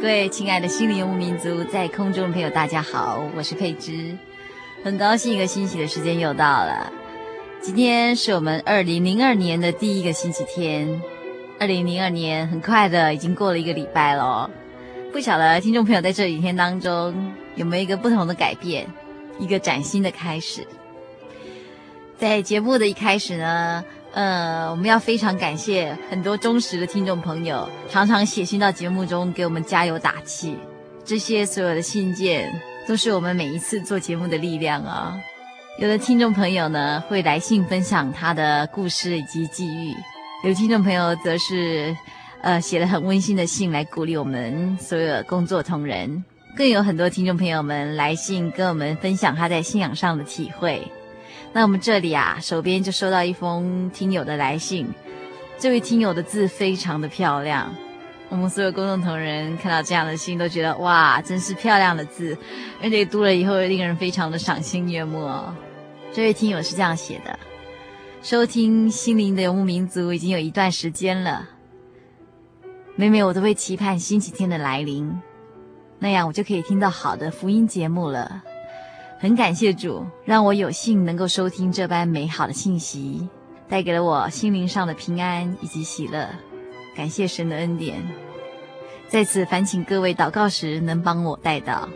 各位亲爱的心灵游牧民族，在空中的朋友，大家好，我是佩芝，很高兴一个星期的时间又到了。今天是我们二零零二年的第一个星期天，二零零二年很快的已经过了一个礼拜了。不晓得听众朋友在这几天当中有没有一个不同的改变，一个崭新的开始。在节目的一开始呢，呃，我们要非常感谢很多忠实的听众朋友，常常写信到节目中给我们加油打气。这些所有的信件都是我们每一次做节目的力量啊、有的听众朋友呢会来信分享他的故事以及际遇，有听众朋友则是呃写了很温馨的信来鼓励我们所有工作同仁，更有很多听众朋友们来信跟我们分享他在信仰上的体会。那我们这里啊，手边就收到一封听友的来信。这位听友的字非常的漂亮，我们所有公众同仁看到这样的信都觉得哇，真是漂亮的字，而且读了以后令人非常的赏心悦目哦。这位听友是这样写的：收听心灵的游牧民族已经有一段时间了，每每我都会期盼星期天的来临，那样我就可以听到好的福音节目了。很感谢主，让我有幸能够收听这般美好的信息，带给了我心灵上的平安以及喜乐。感谢神的恩典，在此烦请各位祷告时能帮我带到，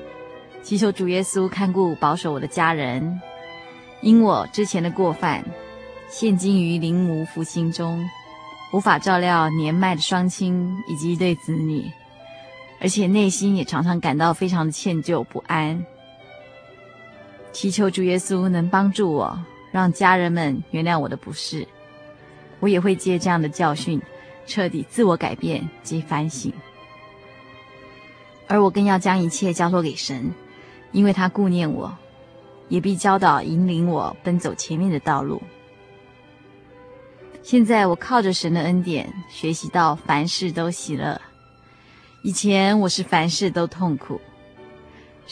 祈求主耶稣看顾保守我的家人，因我之前的过犯，现今于灵无复兴中，无法照料年迈的双亲以及一对子女，而且内心也常常感到非常的歉疚不安。祈求主耶稣能帮助我，让家人们原谅我的不是。我也会借这样的教训，彻底自我改变及反省。而我更要将一切交托给神，因为他顾念我，也必教导引领我奔走前面的道路。现在我靠着神的恩典，学习到凡事都喜乐。以前我是凡事都痛苦。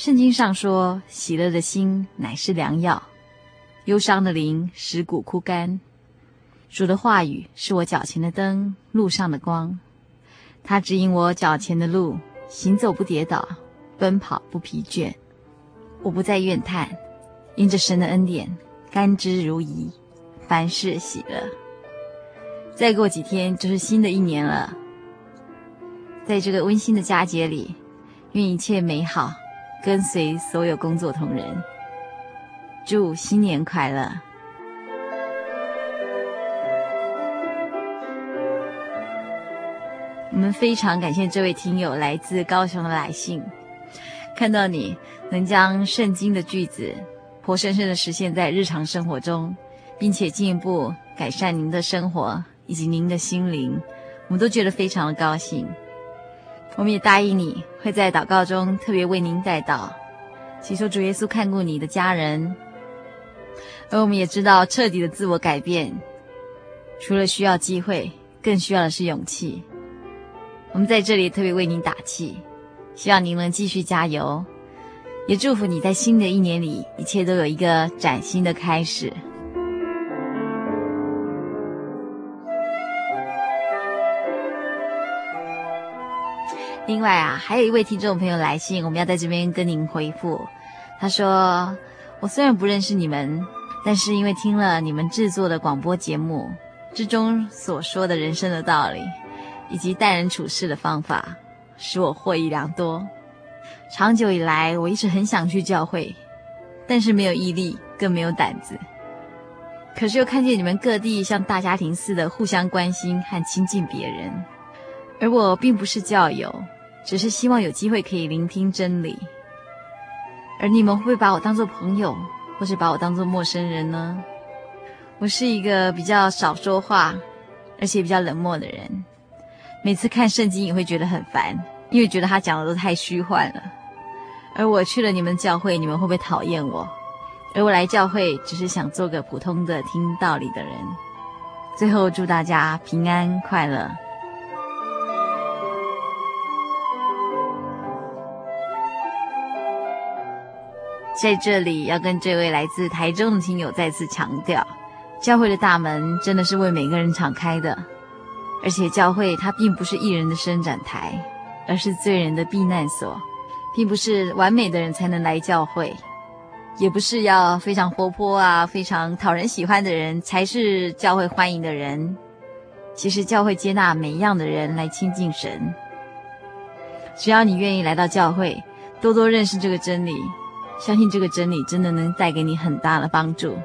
圣经上说：“喜乐的心乃是良药，忧伤的灵使骨枯干。”主的话语是我脚前的灯，路上的光。他指引我脚前的路，行走不跌倒，奔跑不疲倦。我不再怨叹，因着神的恩典，甘之如饴，凡事喜乐。再过几天就是新的一年了，在这个温馨的佳节里，愿一切美好。跟随所有工作同仁，祝新年快乐！我们非常感谢这位听友来自高雄的来信，看到你能将圣经的句子活生生的实现在日常生活中，并且进一步改善您的生活以及您的心灵，我们都觉得非常的高兴。我们也答应你会在祷告中特别为您带到，祈求主耶稣看顾你的家人，而我们也知道，彻底的自我改变，除了需要机会，更需要的是勇气。我们在这里特别为您打气，希望您能继续加油，也祝福你在新的一年里，一切都有一个崭新的开始。另外啊，还有一位听众朋友来信，我们要在这边跟您回复。他说：“我虽然不认识你们，但是因为听了你们制作的广播节目之中所说的人生的道理，以及待人处事的方法，使我获益良多。长久以来，我一直很想去教会，但是没有毅力，更没有胆子。可是又看见你们各地像大家庭似的互相关心和亲近别人，而我并不是教友。”只是希望有机会可以聆听真理，而你们会不会把我当作朋友，或是把我当作陌生人呢？我是一个比较少说话，而且比较冷漠的人。每次看圣经也会觉得很烦，因为觉得他讲的都太虚幻了。而我去了你们教会，你们会不会讨厌我？而我来教会只是想做个普通的听道理的人。最后祝大家平安快乐。在这里要跟这位来自台中的亲友再次强调，教会的大门真的是为每个人敞开的，而且教会它并不是义人的伸展台，而是罪人的避难所，并不是完美的人才能来教会，也不是要非常活泼啊、非常讨人喜欢的人才是教会欢迎的人。其实教会接纳每一样的人来亲近神，只要你愿意来到教会，多多认识这个真理。相信这个真理真的能带给你很大的帮助。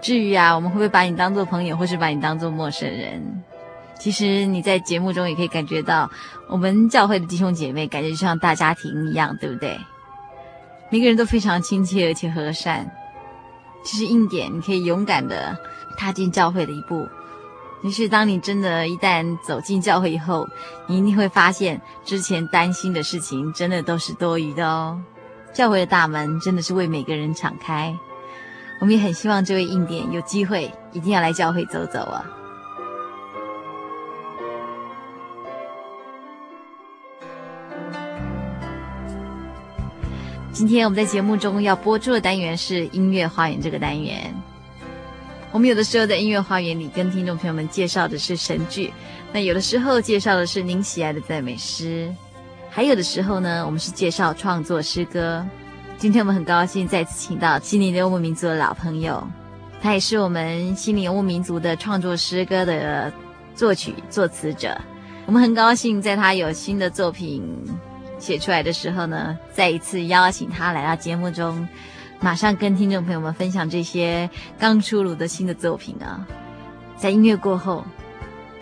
至于啊，我们会不会把你当做朋友，或是把你当做陌生人？其实你在节目中也可以感觉到，我们教会的弟兄姐妹感觉就像大家庭一样，对不对？每个人都非常亲切而且和善。其实硬点，你可以勇敢的踏进教会的一步。于是，当你真的一旦走进教会以后，你一定会发现之前担心的事情真的都是多余的哦。教会的大门真的是为每个人敞开，我们也很希望这位印点有机会一定要来教会走走啊！今天我们在节目中要播出的单元是音乐花园这个单元。我们有的时候在音乐花园里跟听众朋友们介绍的是神剧，那有的时候介绍的是您喜爱的赞美诗。还有的时候呢，我们是介绍创作诗歌。今天我们很高兴再次请到心灵游牧民族的老朋友，他也是我们心灵游牧民族的创作诗歌的作曲作词者。我们很高兴在他有新的作品写出来的时候呢，再一次邀请他来到节目中，马上跟听众朋友们分享这些刚出炉的新的作品啊。在音乐过后，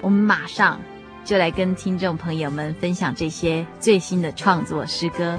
我们马上。就来跟听众朋友们分享这些最新的创作诗歌。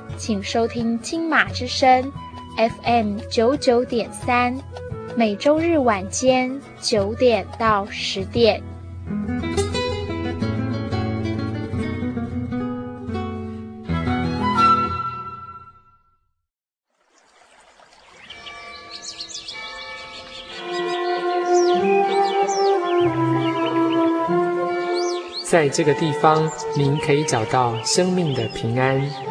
请收听金马之声，FM 九九点三，每周日晚间九点到十点。在这个地方，您可以找到生命的平安。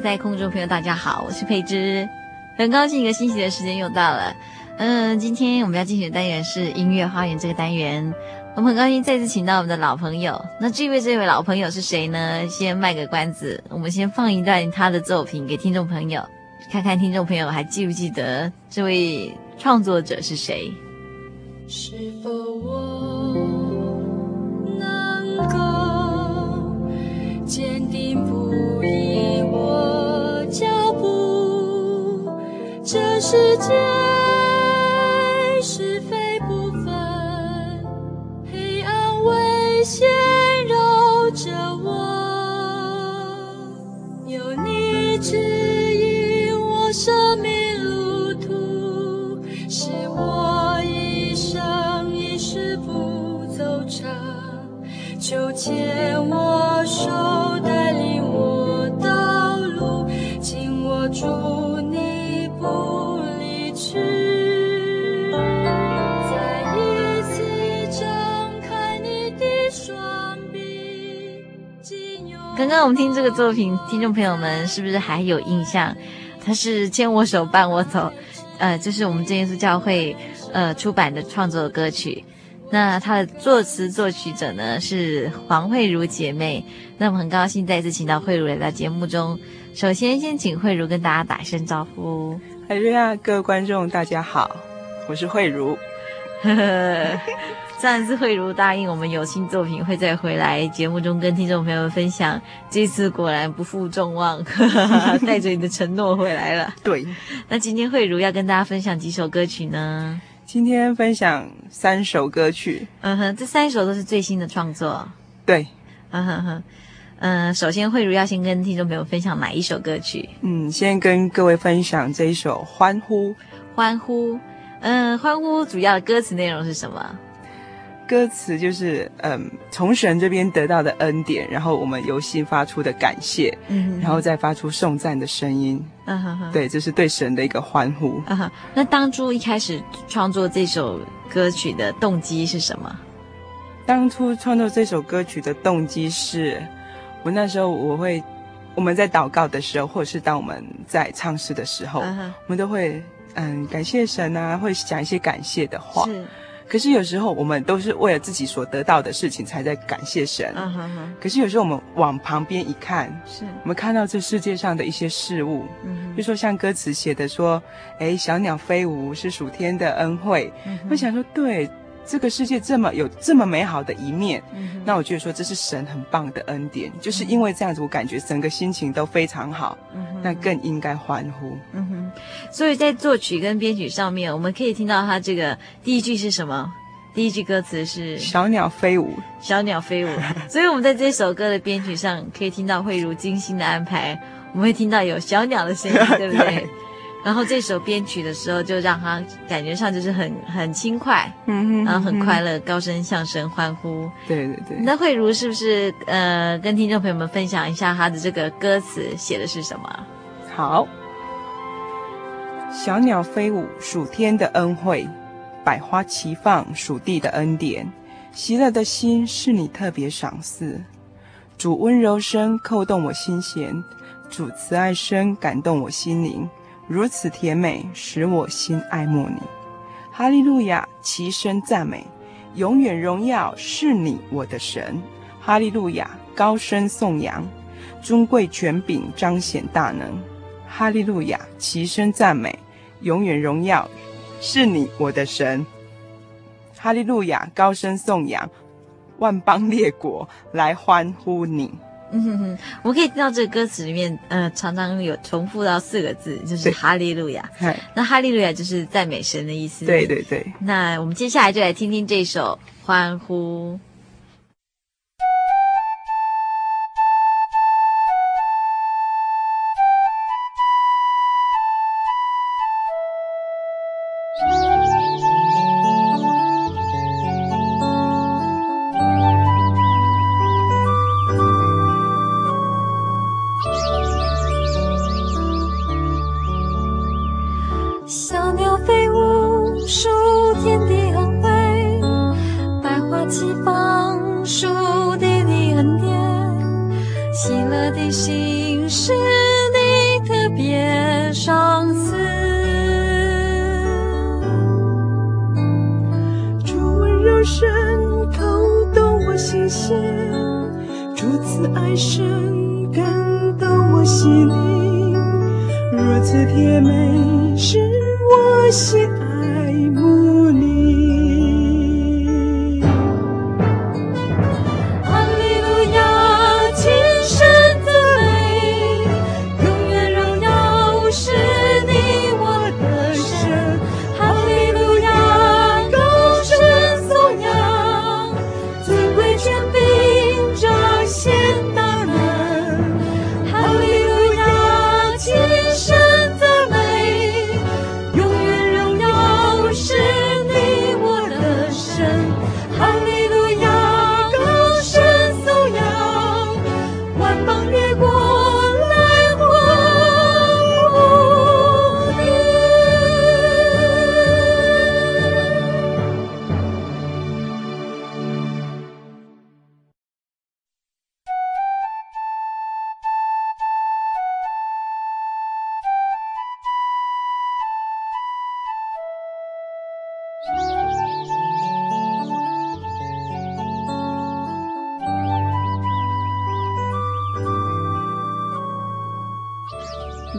在空中朋友，大家好，我是佩芝，很高兴一个星期的时间又到了。嗯，今天我们要进行的单元是音乐花园这个单元，我们很高兴再次请到我们的老朋友。那这位这位老朋友是谁呢？先卖个关子，我们先放一段他的作品给听众朋友，看看听众朋友还记不记得这位创作者是谁？是否我个作品，听众朋友们是不是还有印象？他是牵我手伴我走，呃，这是我们真耶稣教会呃出版的创作歌曲。那他的作词作曲者呢是黄慧如姐妹。那我们很高兴再次请到慧茹来到节目中。首先，先请慧茹跟大家打一声招呼。海瑞亚，各位观众，大家好，我是慧如。上一次慧茹答应我们有新作品会再回来节目中跟听众朋友们分享，这次果然不负众望，带着你的承诺回来了。对，那今天慧茹要跟大家分享几首歌曲呢？今天分享三首歌曲，嗯哼，这三首都是最新的创作，对，嗯哼哼，嗯，首先慧茹要先跟听众朋友分享哪一首歌曲？嗯，先跟各位分享这一首《欢呼》，欢呼，嗯，欢呼主要的歌词内容是什么？歌词就是嗯，从神这边得到的恩典，然后我们由心发出的感谢，嗯哼，然后再发出颂赞的声音，嗯哼哼，对，这是对神的一个欢呼。嗯哼，那当初一开始创作这首歌曲的动机是什么？当初创作这首歌曲的动机是，我那时候我会，我们在祷告的时候，或者是当我们在唱诗的时候，我们都会嗯感谢神啊，会讲一些感谢的话。是。可是有时候我们都是为了自己所得到的事情才在感谢神。嗯哼哼。可是有时候我们往旁边一看，是我们看到这世界上的一些事物，嗯，比如说像歌词写的说，哎，小鸟飞舞是属天的恩惠。嗯，我想说，对。这个世界这么有这么美好的一面，嗯，那我觉得说这是神很棒的恩典，嗯，就是因为这样子，我感觉整个心情都非常好，嗯，那更应该欢呼。嗯哼，所以在作曲跟编曲上面，我们可以听到他这个第一句是什么？第一句歌词是小鸟飞舞，小鸟飞舞。所以我们在这首歌的编曲上可以听到慧如精心的安排，我们会听到有小鸟的声音，对不对？对然后这首编曲的时候，就让他感觉上就是很很轻快，嗯哼，然后很快乐，高声向神欢呼。对对对。那慧茹是不是呃，跟听众朋友们分享一下他的这个歌词写的是什么？好，小鸟飞舞，属天的恩惠；百花齐放，属地的恩典。喜乐的心是你特别赏赐，主温柔声扣动我心弦，主慈爱声感动我心灵。如此甜美，使我心爱慕你。哈利路亚，齐声赞美，永远荣耀是你我的神。哈利路亚，高声颂扬，尊贵权柄彰显大能。哈利路亚，齐声赞美，永远荣耀是你我的神。哈利路亚，高声颂扬，万邦列国来欢呼你。嗯哼哼，我们可以听到这个歌词里面，呃，常常有重复到四个字，就是哈利路亚。那哈利路亚就是赞美神的意思。对对对。那我们接下来就来听听这首欢呼。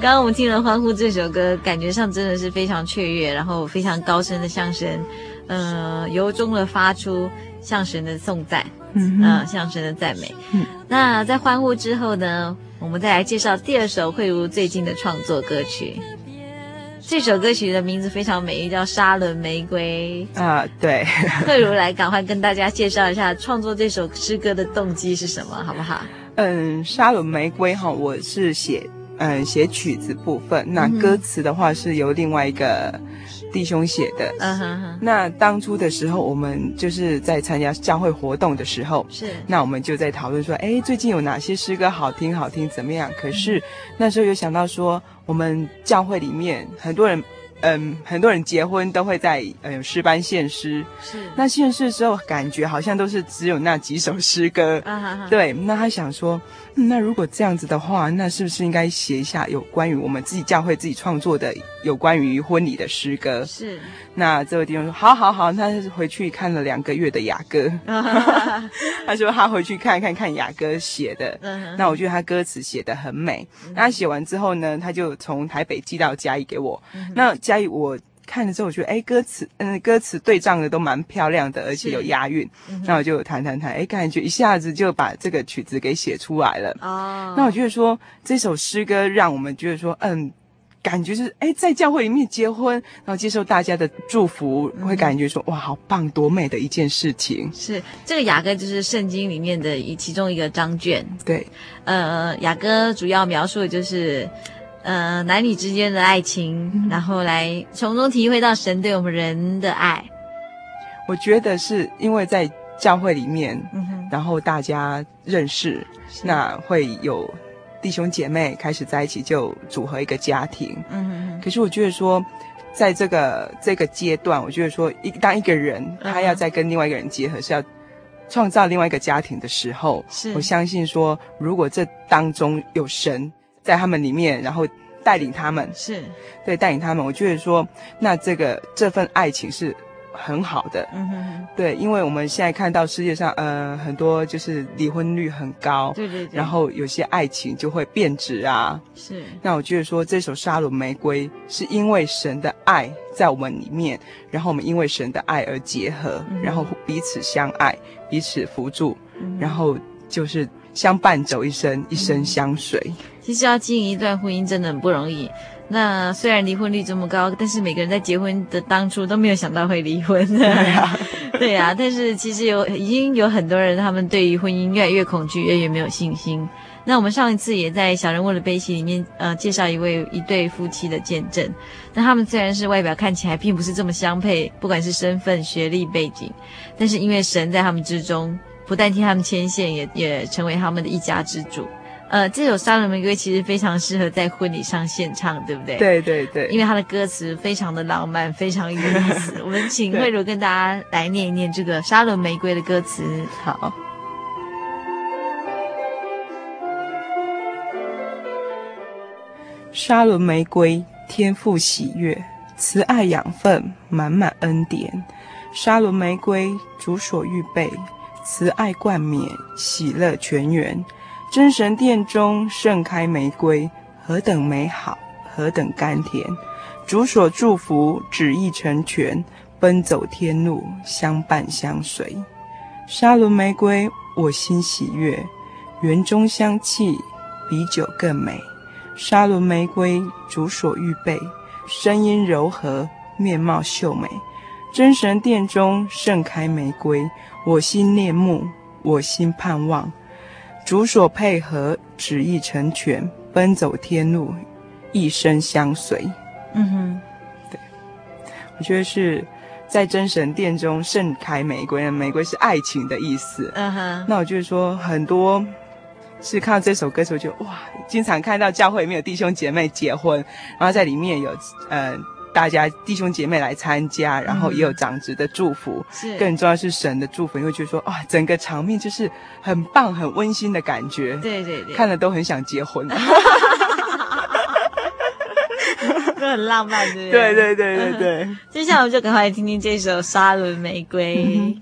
刚刚我们听了《欢呼》这首歌，感觉上真的是非常雀跃，然后非常高声的相声，嗯、呃，由衷的发出相声的颂赞，嗯、呃，向神的赞美。嗯，那在欢呼之后呢，我们再来介绍第二首慧如最近的创作歌曲。这首歌曲的名字非常美丽，叫《沙仑玫瑰》啊。对，慧如来赶快跟大家介绍一下创作这首诗歌的动机是什么，好不好？嗯，《沙仑玫瑰》哈，我是写。嗯，写曲子部分，那歌词的话是由另外一个弟兄写的。嗯哼哼。那当初的时候，我们就是在参加教会活动的时候，是。那我们就在讨论说，哎，最近有哪些诗歌好听？好听怎么样？可是那时候有想到说，我们教会里面很多人嗯，很多人结婚都会在嗯诗班献诗，是。那献诗的时候，感觉好像都是只有那几首诗歌，啊、哈哈对。那他想说、嗯，那如果这样子的话，那是不是应该写一下有关于我们自己教会自己创作的有关于婚礼的诗歌？是。那这位弟兄说，好好好，他回去看了两个月的雅歌，啊、哈哈他说他回去看看看雅歌写的，嗯、那我觉得他歌词写的很美。嗯、那他写完之后呢，他就从台北寄到嘉义给我，嗯、那。嘉义，我看了之后，我觉得哎，歌词嗯，歌词对仗的都蛮漂亮的，而且有押韵。嗯、那我就弹弹弹，哎，感觉一下子就把这个曲子给写出来了。哦，那我觉得说这首诗歌让我们觉得说，嗯，感觉是哎，在教会里面结婚，然后接受大家的祝福，嗯、会感觉说哇，好棒，多美的一件事情。是这个雅歌，就是圣经里面的一其中一个章卷。对，呃，雅歌主要描述的就是。呃，男女之间的爱情，嗯、然后来从中体会到神对我们人的爱。我觉得是因为在教会里面，然后大家认识，那会有弟兄姐妹开始在一起，就组合一个家庭。嗯哼哼。可是我觉得说，在这个这个阶段，我觉得说，一当一个人他要再跟另外一个人结合，是要创造另外一个家庭的时候，是我相信说，如果这当中有神。在他们里面，然后带领他们，是。对带领他们。我觉得说，那这个这份爱情是很好的。嗯哼哼，对，因为我们现在看到世界上，呃，很多就是离婚率很高，对对对，然后有些爱情就会变质啊。是，那我觉得说，这首沙鲁玫瑰是因为神的爱在我们里面，然后我们因为神的爱而结合，嗯、然后彼此相爱，彼此扶助，嗯、然后就是相伴走一生，一生相随。嗯其实要经营一段婚姻真的很不容易。那虽然离婚率这么高，但是每个人在结婚的当初都没有想到会离婚。对呀，对呀。但是其实有已经有很多人，他们对于婚姻越来越恐惧，越来越没有信心。那我们上一次也在小人物的悲喜里面，呃，介绍一位一对夫妻的见证。那他们虽然是外表看起来并不是这么相配，不管是身份、学历、背景，但是因为神在他们之中，不但替他们牵线，也也成为他们的一家之主。呃，这首《沙仑玫瑰》其实非常适合在婚礼上献唱，对不对？对对对，因为它的歌词非常的浪漫，非常有意思。我们请慧茹跟大家来念一念这个《沙仑玫瑰》的歌词。好，《沙仑玫瑰》，天赋喜悦，慈爱养分，满满恩典。沙仑玫瑰，主所预备，慈爱冠冕，喜乐全源。真神殿中盛开玫瑰，何等美好，何等甘甜！主所祝福，旨意成全，奔走天路，相伴相随。沙仑玫瑰，我心喜悦，园中香气比酒更美。沙仑玫瑰，主所预备，声音柔和，面貌秀美。真神殿中盛开玫瑰，我心念慕，我心盼望。主所配合，旨意成全，奔走天路，一生相随。嗯哼，对，我觉得是在真神殿中盛开玫瑰，玫瑰是爱情的意思。嗯哼，那我就是说，很多是看到这首歌时候就哇，经常看到教会里面有弟兄姐妹结婚，然后在里面有呃。大家弟兄姐妹来参加，然后也有长子的祝福，是更重要是神的祝福，因为觉得说哇，整个场面就是很棒、很温馨的感觉。对对对，看了都很想结婚，都很浪漫，对对对对对对。接下来我们就赶快来听听这首《沙仑玫瑰》。嗯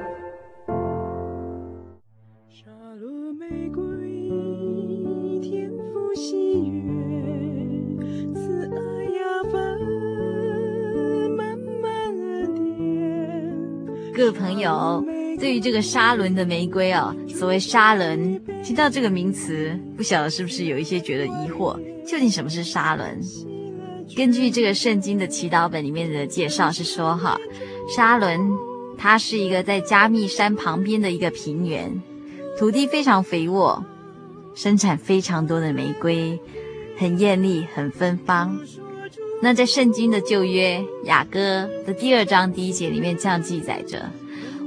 朋友，对于这个沙仑的玫瑰哦，所谓沙仑，听到这个名词，不晓得是不是有一些觉得疑惑？究竟什么是沙仑？根据这个圣经的祈祷本里面的介绍是说，哈，沙仑它是一个在加密山旁边的一个平原，土地非常肥沃，生产非常多的玫瑰，很艳丽，很芬芳。那在圣经的旧约雅歌的第二章第一节里面这样记载着：“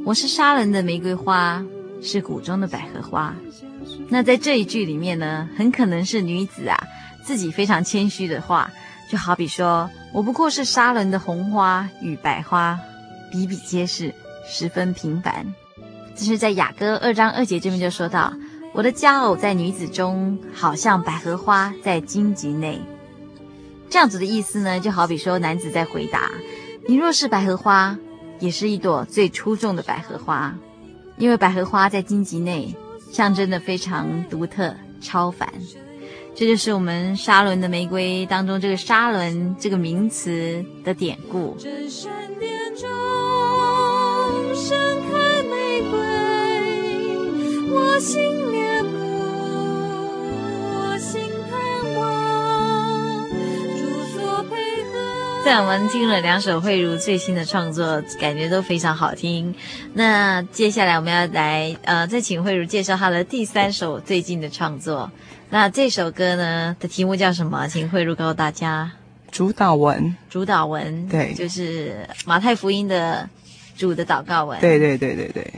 我是沙人的玫瑰花，是谷中的百合花。”那在这一句里面呢，很可能是女子啊自己非常谦虚的话，就好比说：“我不过是沙人的红花与白花，比比皆是，十分平凡。”这是在雅歌二章二节这边就说到：“我的佳偶在女子中，好像百合花在荆棘内。”这样子的意思呢，就好比说，男子在回答：“你若是百合花，也是一朵最出众的百合花，因为百合花在荆棘内，象征的非常独特、超凡。”这就是我们沙伦的玫瑰当中这个“沙伦”这个名词的典故。盛开玫瑰，我心。在我们听了两首慧茹最新的创作，感觉都非常好听。那接下来我们要来呃，再请慧茹介绍她的第三首最近的创作。那这首歌呢的题目叫什么？请慧茹告诉大家。主祷文。主祷文。对，就是马太福音的主的祷告文。对对对对对。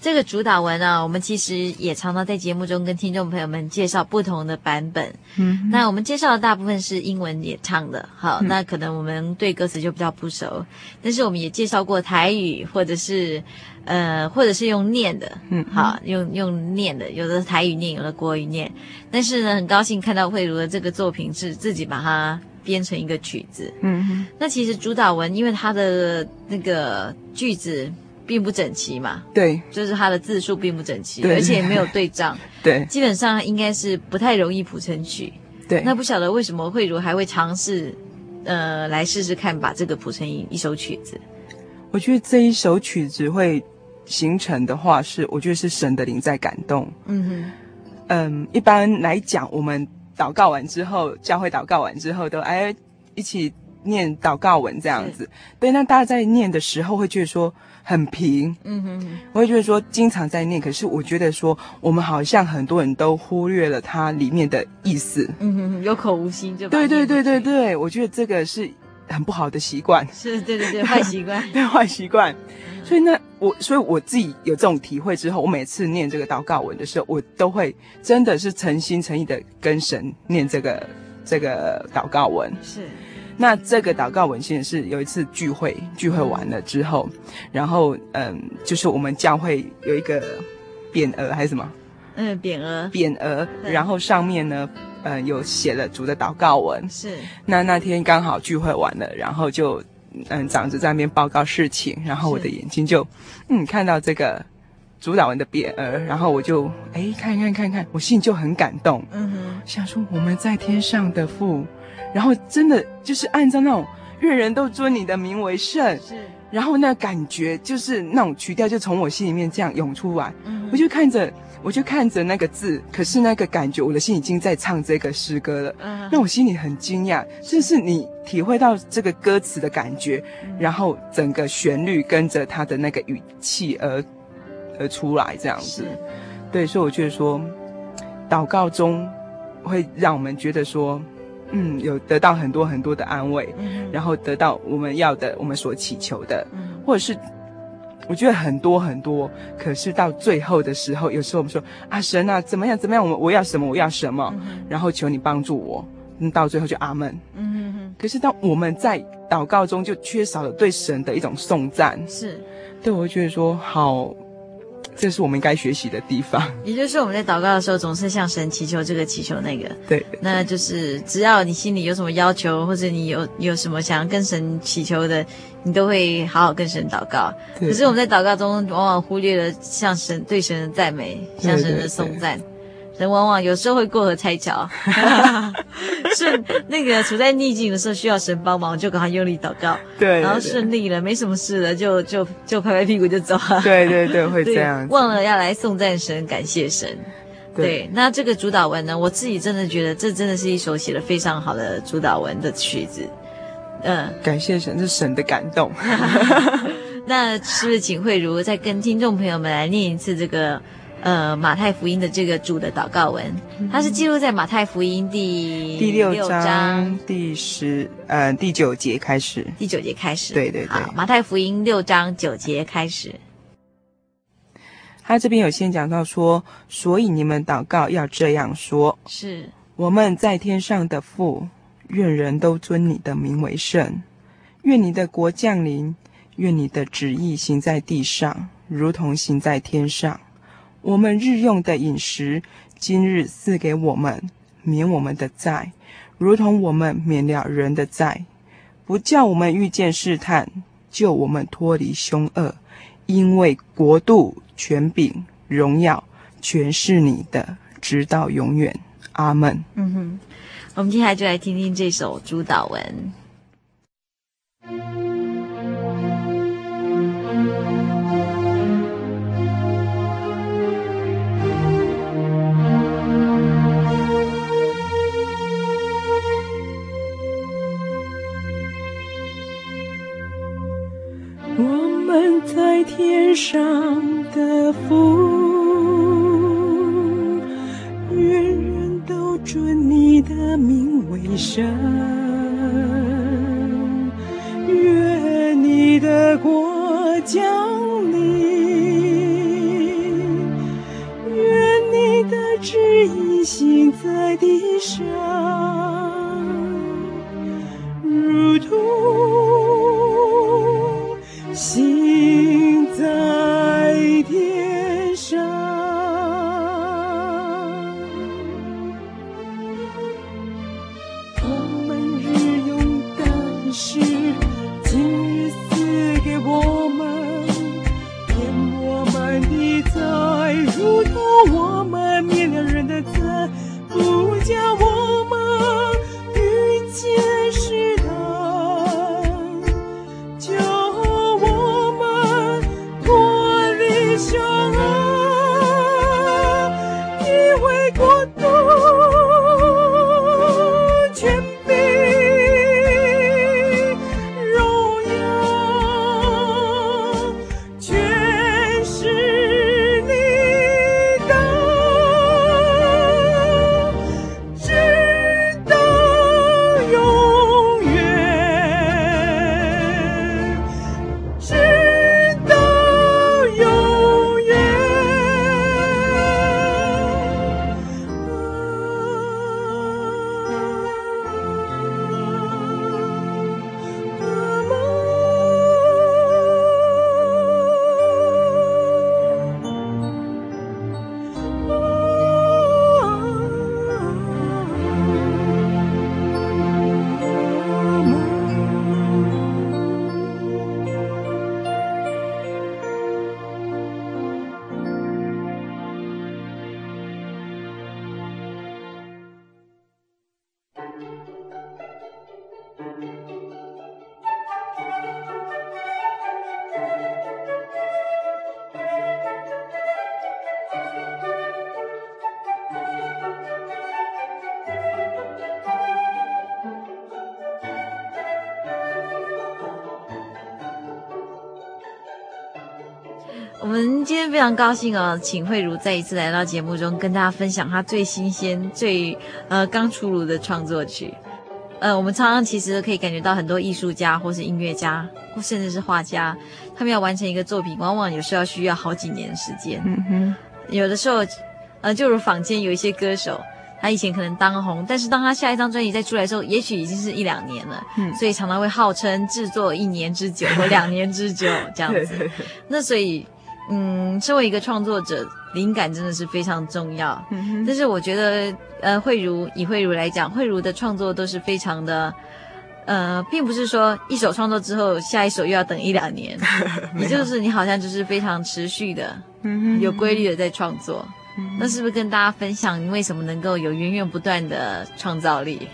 这个主打文呢，我们其实也常常在节目中跟听众朋友们介绍不同的版本。嗯，那我们介绍的大部分是英文演唱的，好，嗯、那可能我们对歌词就比较不熟。但是我们也介绍过台语，或者是呃，或者是用念的，嗯，好，用用念的，有的台语念，有的国语念。但是呢，很高兴看到慧茹的这个作品是自己把它编成一个曲子。嗯哼，那其实主打文，因为它的那个句子。并不整齐嘛，对，就是它的字数并不整齐，而且也没有对仗，对，基本上应该是不太容易谱成曲，对。那不晓得为什么慧茹还会尝试，呃，来试试看把这个谱成一一首曲子。我觉得这一首曲子会形成的话是，我觉得是神的灵在感动。嗯哼，嗯，一般来讲，我们祷告完之后，教会祷告完之后都哎一起念祷告文这样子，对。那大家在念的时候会觉得说。很平，嗯哼哼，我会觉得说经常在念，可是我觉得说我们好像很多人都忽略了它里面的意思，嗯哼哼，有口无心就对对对对对，我觉得这个是很不好的习惯，是，对对对，坏习惯，对坏习惯，所以呢，我所以我自己有这种体会之后，我每次念这个祷告文的时候，我都会真的是诚心诚意的跟神念这个这个祷告文，是。那这个祷告文献是有一次聚会，聚会完了之后，然后嗯，就是我们教会有一个匾额还是什么？嗯，匾额。匾额，然后上面呢，嗯，有写了主的祷告文。是。那那天刚好聚会完了，然后就嗯，长子在那边报告事情，然后我的眼睛就嗯看到这个主祷文的匾额，然后我就哎看看看看，我心里就很感动。嗯哼，想说我们在天上的父。然后真的就是按照那种愿人都尊你的名为圣，是。然后那感觉就是那种曲调就从我心里面这样涌出来，嗯，我就看着我就看着那个字，可是那个感觉我的心已经在唱这个诗歌了，嗯，那我心里很惊讶，就是你体会到这个歌词的感觉，嗯，然后整个旋律跟着他的那个语气而而出来这样子，对，所以我觉得说，祷告中会让我们觉得说。嗯，有得到很多很多的安慰，嗯，然后得到我们要的，我们所祈求的，嗯，或者是我觉得很多很多，可是到最后的时候，有时候我们说啊，神啊，怎么样怎么样，我我要什么我要什么，嗯，然后求你帮助我，嗯，到最后就阿门，嗯哼，可是当我们在祷告中就缺少了对神的一种颂赞，是，对，我会觉得说好，这是我们应该学习的地方。也就是，我们在祷告的时候，总是向神祈求这个，祈求那个。对，那就是只要你心里有什么要求，或者你有有什么想要跟神祈求的，你都会好好跟神祷告。可是我们在祷告中，往往忽略了向神对神的赞美，向神的颂赞。对对对人往往有时候会过河拆桥，顺那个处在逆境的时候需要神帮忙，就赶快用力祷告，对，对，对，然后顺利了，没什么事了，就就就拍拍屁股就走了，对对对，会 这样，忘了要来颂赞神，感谢神，对，那这个主祷文呢，我自己真的觉得这真的是一首写的非常好的主祷文的曲子，嗯，感谢神，是神的感动。那是不是请慧茹再跟听众朋友们来念一次这个？呃，马太福音的这个主的祷告文，它是记录在马太福音第第六章第十呃第九节开始。第九节开始，对对对。马太福音六章九节开始。他这边有先讲到说，所以你们祷告要这样说：是我们在天上的父，愿人都尊你的名为圣，愿你的国降临，愿你的旨意行在地上，如同行在天上。我们日用的饮食，今日赐给我们，免我们的债，如同我们免了人的债，不叫我们遇见试探，救我们脱离凶恶，因为国度、权柄、荣耀，全是你的，直到永远。阿门。嗯哼，我们接下来就来听听这首主祷文。在天上的父，愿人都尊你的名为圣，愿你的国降临，愿你的旨意行在地上，如同。心在天上，我们日用的饮食，今日赐给我们，免我们的债，如同我们免了人的债，不叫我常高兴哦，请慧茹再一次来到节目中，跟大家分享她最新鲜、最呃刚出炉的创作曲。呃，我们常常其实可以感觉到很多艺术家，或是音乐家，或甚至是画家，他们要完成一个作品，往往有时候需要好几年的时间。嗯哼，有的时候，呃，就如坊间有一些歌手，他以前可能当红，但是当他下一张专辑再出来的时候，也许已经是一两年了。嗯，所以常常会号称制作一年之久或两年之久这样子。那所以。嗯，身为一个创作者，灵感真的是非常重要。嗯哼。但是我觉得，呃，慧如以慧如来讲，慧如的创作都是非常的，呃，并不是说一首创作之后，下一首又要等一两年，也就是你好像就是非常持续的，有规律的在创作。嗯。那是不是跟大家分享你为什么能够有源源不断的创造力？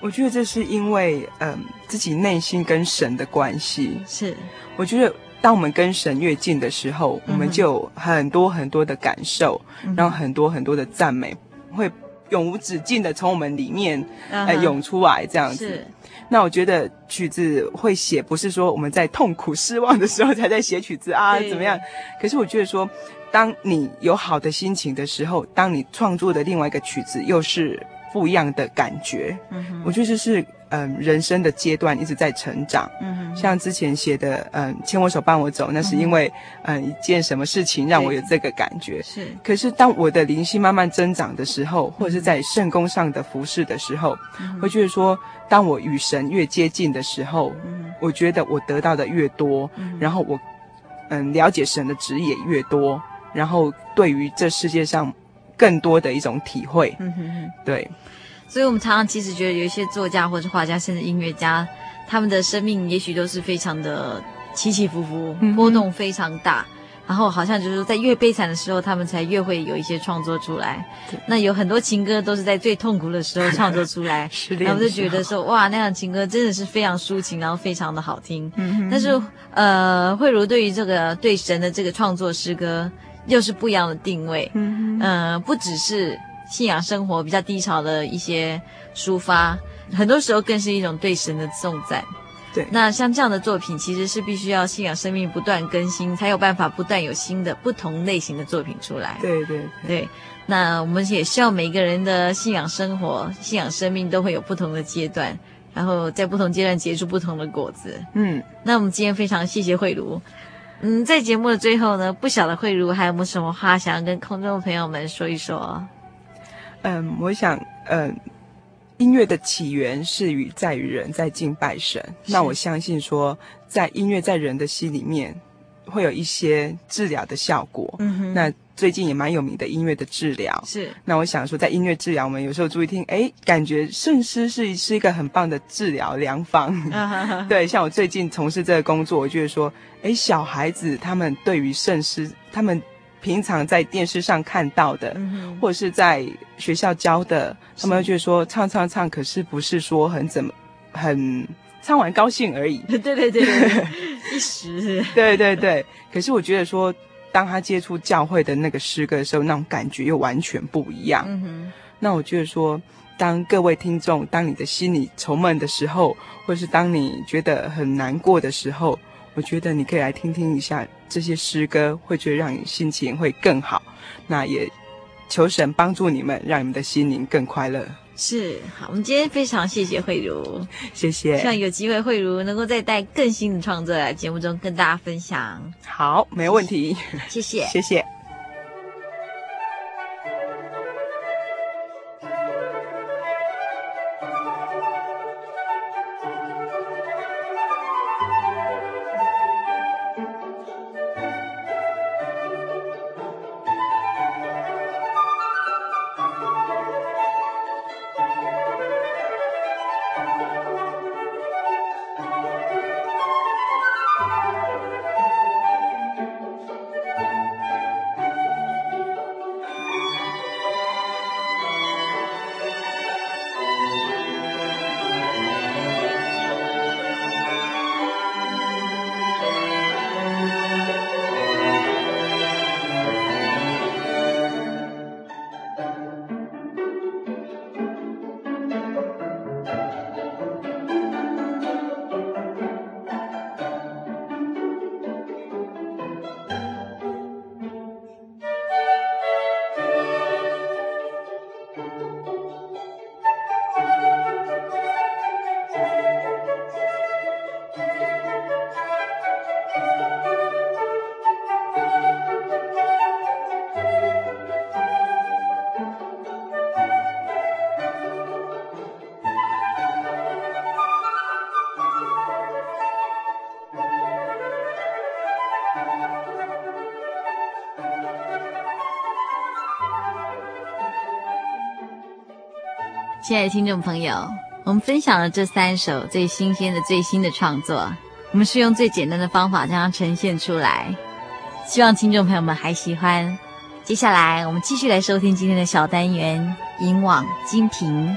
我觉得这是因为，嗯、呃，自己内心跟神的关系。是，我觉得。当我们跟神越近的时候，我们就有很多很多的感受，嗯、然后很多很多的赞美会永无止境的从我们里面呃涌出来，这样子。那我觉得曲子会写，不是说我们在痛苦失望的时候才在写曲子啊，怎么样？可是我觉得说，当你有好的心情的时候，当你创作的另外一个曲子又是不一样的感觉。嗯，我觉得这是。嗯，人生的阶段一直在成长。嗯，像之前写的，嗯，牵我手伴我走，那是因为，嗯，嗯，一件什么事情让我有这个感觉。是。可是当我的灵性慢慢增长的时候，或者是在圣工上的服饰的时候，嗯，会觉得说，当我与神越接近的时候，嗯，我觉得我得到的越多，嗯，然后我，嗯，了解神的旨意也越多，然后对于这世界上更多的一种体会。嗯哼哼，对。所以，我们常常其实觉得有一些作家或者画家，甚至音乐家，他们的生命也许都是非常的起起伏伏，波动非常大。然后，好像就是，在越悲惨的时候，他们才越会有一些创作出来。那有很多情歌都是在最痛苦的时候 创作出来，然后就觉得说，哇，那样情歌真的是非常抒情，然后非常的好听。嗯，但是，呃，慧如对于这个对神的这个创作诗歌，又是不一样的定位。嗯，呃，不只是。信仰生活比较低潮的一些抒发，很多时候更是一种对神的颂赞。对，那像这样的作品，其实是必须要信仰生命不断更新，才有办法不断有新的不同类型的作品出来。对对对，对。那我们也希望每个人的信仰生活、信仰生命都会有不同的阶段，然后在不同阶段结出不同的果子。嗯，那我们今天非常谢谢慧茹。嗯，在节目的最后呢，不晓得慧茹还有没有什么话想要跟空中的朋友们说一说？嗯，我想，嗯，音乐的起源是与在于人在敬拜神。那我相信说，在音乐在人的心里面，会有一些治疗的效果。嗯哼。那最近也蛮有名的音乐的治疗。是。那我想说，在音乐治疗，我们有时候注意听，哎，感觉圣诗是是一个很棒的治疗良方。对，像我最近从事这个工作，我觉得说，哎，小孩子他们对于圣诗，他们。平常在电视上看到的，嗯、或者是在学校教的，他们会觉得说唱唱唱，可是不是说很怎么很唱完高兴而已。对对对对，一时。对对对，可是我觉得说，当他接触教会的那个诗歌的时候，那种感觉又完全不一样。嗯哼。那我觉得说，当各位听众，当你的心里愁闷的时候，或是当你觉得很难过的时候，我觉得你可以来听听一下。这些诗歌会觉得让你心情会更好，那也求神帮助你们，让你们的心灵更快乐。是，好，我们今天非常谢谢慧茹，谢谢。希望有机会慧茹能够再带更新的创作来节目中跟大家分享。好，没问题。谢谢，谢谢。亲爱的听众朋友，我们分享了这三首最新鲜的最新的创作，我们是用最简单的方法将它呈现出来，希望听众朋友们还喜欢。接下来，我们继续来收听今天的小单元《引网金瓶》。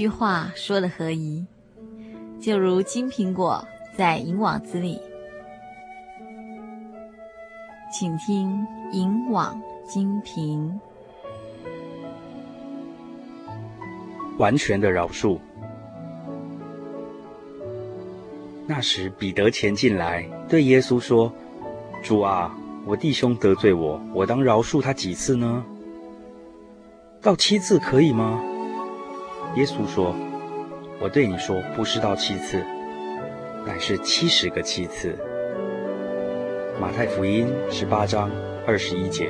句话说的合宜，就如金苹果在银网子里。请听《银网金瓶》。完全的饶恕。那时，彼得前进来，对耶稣说：“主啊，我弟兄得罪我，我当饶恕他几次呢？到七次可以吗？”耶稣说：“我对你说，不是到七次，乃是七十个七次。”马太福音十八章二十一节、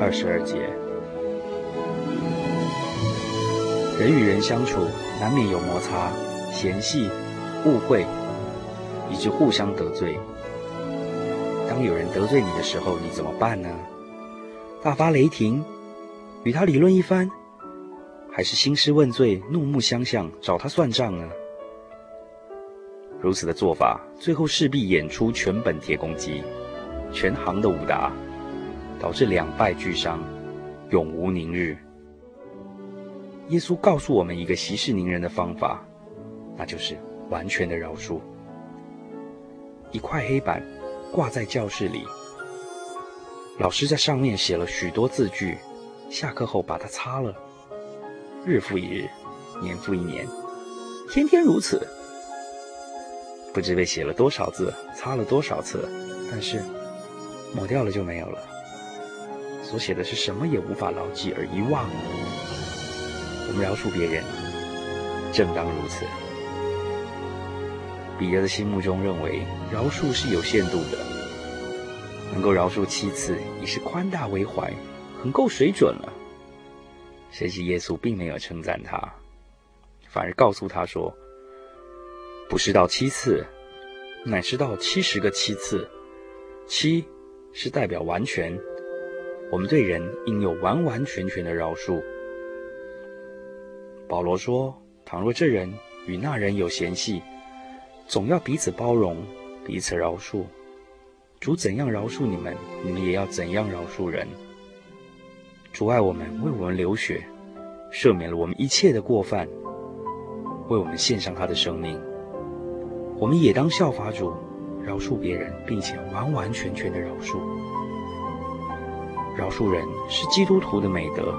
二十二节。人与人相处，难免有摩擦、嫌隙、误会，以致互相得罪。当有人得罪你的时候，你怎么办呢？大发雷霆，与他理论一番？还是兴师问罪、怒目相向，找他算账呢？如此的做法，最后势必演出全本铁公鸡、全行的武打，导致两败俱伤，永无宁日。耶稣告诉我们一个息事宁人的方法，那就是完全的饶恕。一块黑板挂在教室里，老师在上面写了许多字句，下课后把它擦了。日复一日，年复一年，天天如此。不知被写了多少字，擦了多少次，但是抹掉了就没有了。所写的是什么也无法牢记而遗忘。我们饶恕别人，正当如此。彼得的心目中认为饶恕是有限度的，能够饶恕七次已是宽大为怀，很够水准了。谁知耶稣并没有称赞他，反而告诉他说：“不是到七次，乃是到七十个七次。七是代表完全，我们对人应有完完全全的饶恕。”保罗说：“倘若这人与那人有嫌隙，总要彼此包容，彼此饶恕。主怎样饶恕你们，你们也要怎样饶恕人。”阻碍我们，为我们流血，赦免了我们一切的过犯，为我们献上他的生命。我们也当效法主，饶恕别人，并且完完全全的饶恕。饶恕人是基督徒的美德。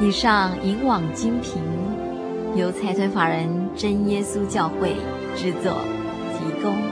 以上引网精品，由财团法人真耶稣教会制作。提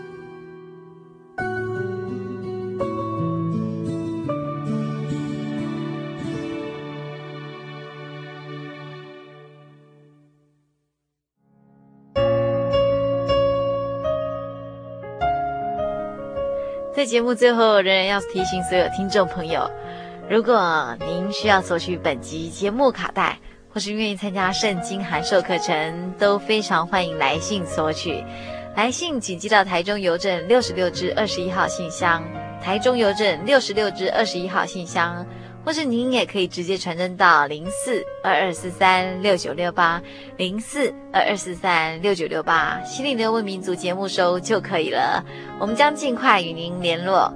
在节目最后，仍然要提醒所有听众朋友，如果您需要索取本集节目卡带，或是愿意参加圣经函授课程，都非常欢迎来信索取。来信请寄到台中邮政六十六支二十一号信箱，台中邮政六十六支二十一号信箱。或是您也可以直接传真到零四二二四三六九六八零四二二四三六九六八，心灵的游牧民族节目收就可以了。我们将尽快与您联络。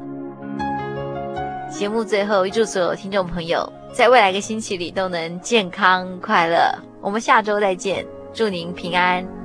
节目最后，预祝所有听众朋友在未来一个星期里都能健康快乐。我们下周再见，祝您平安。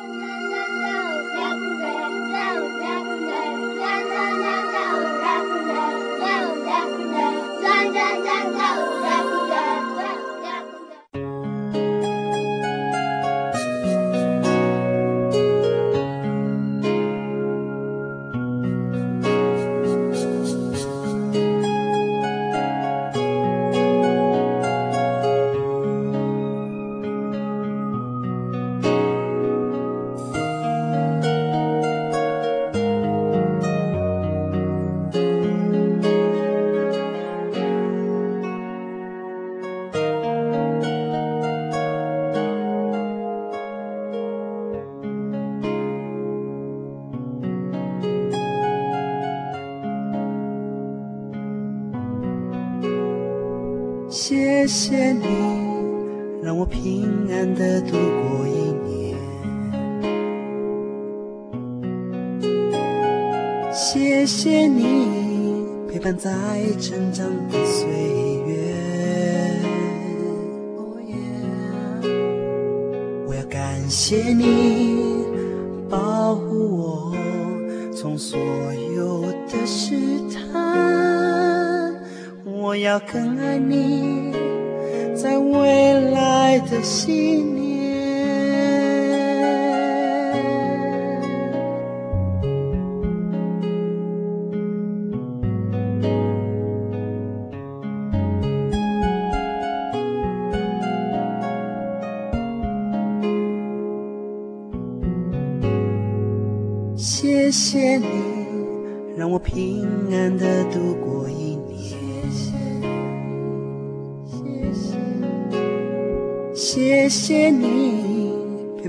我要更爱你。在未来的信里，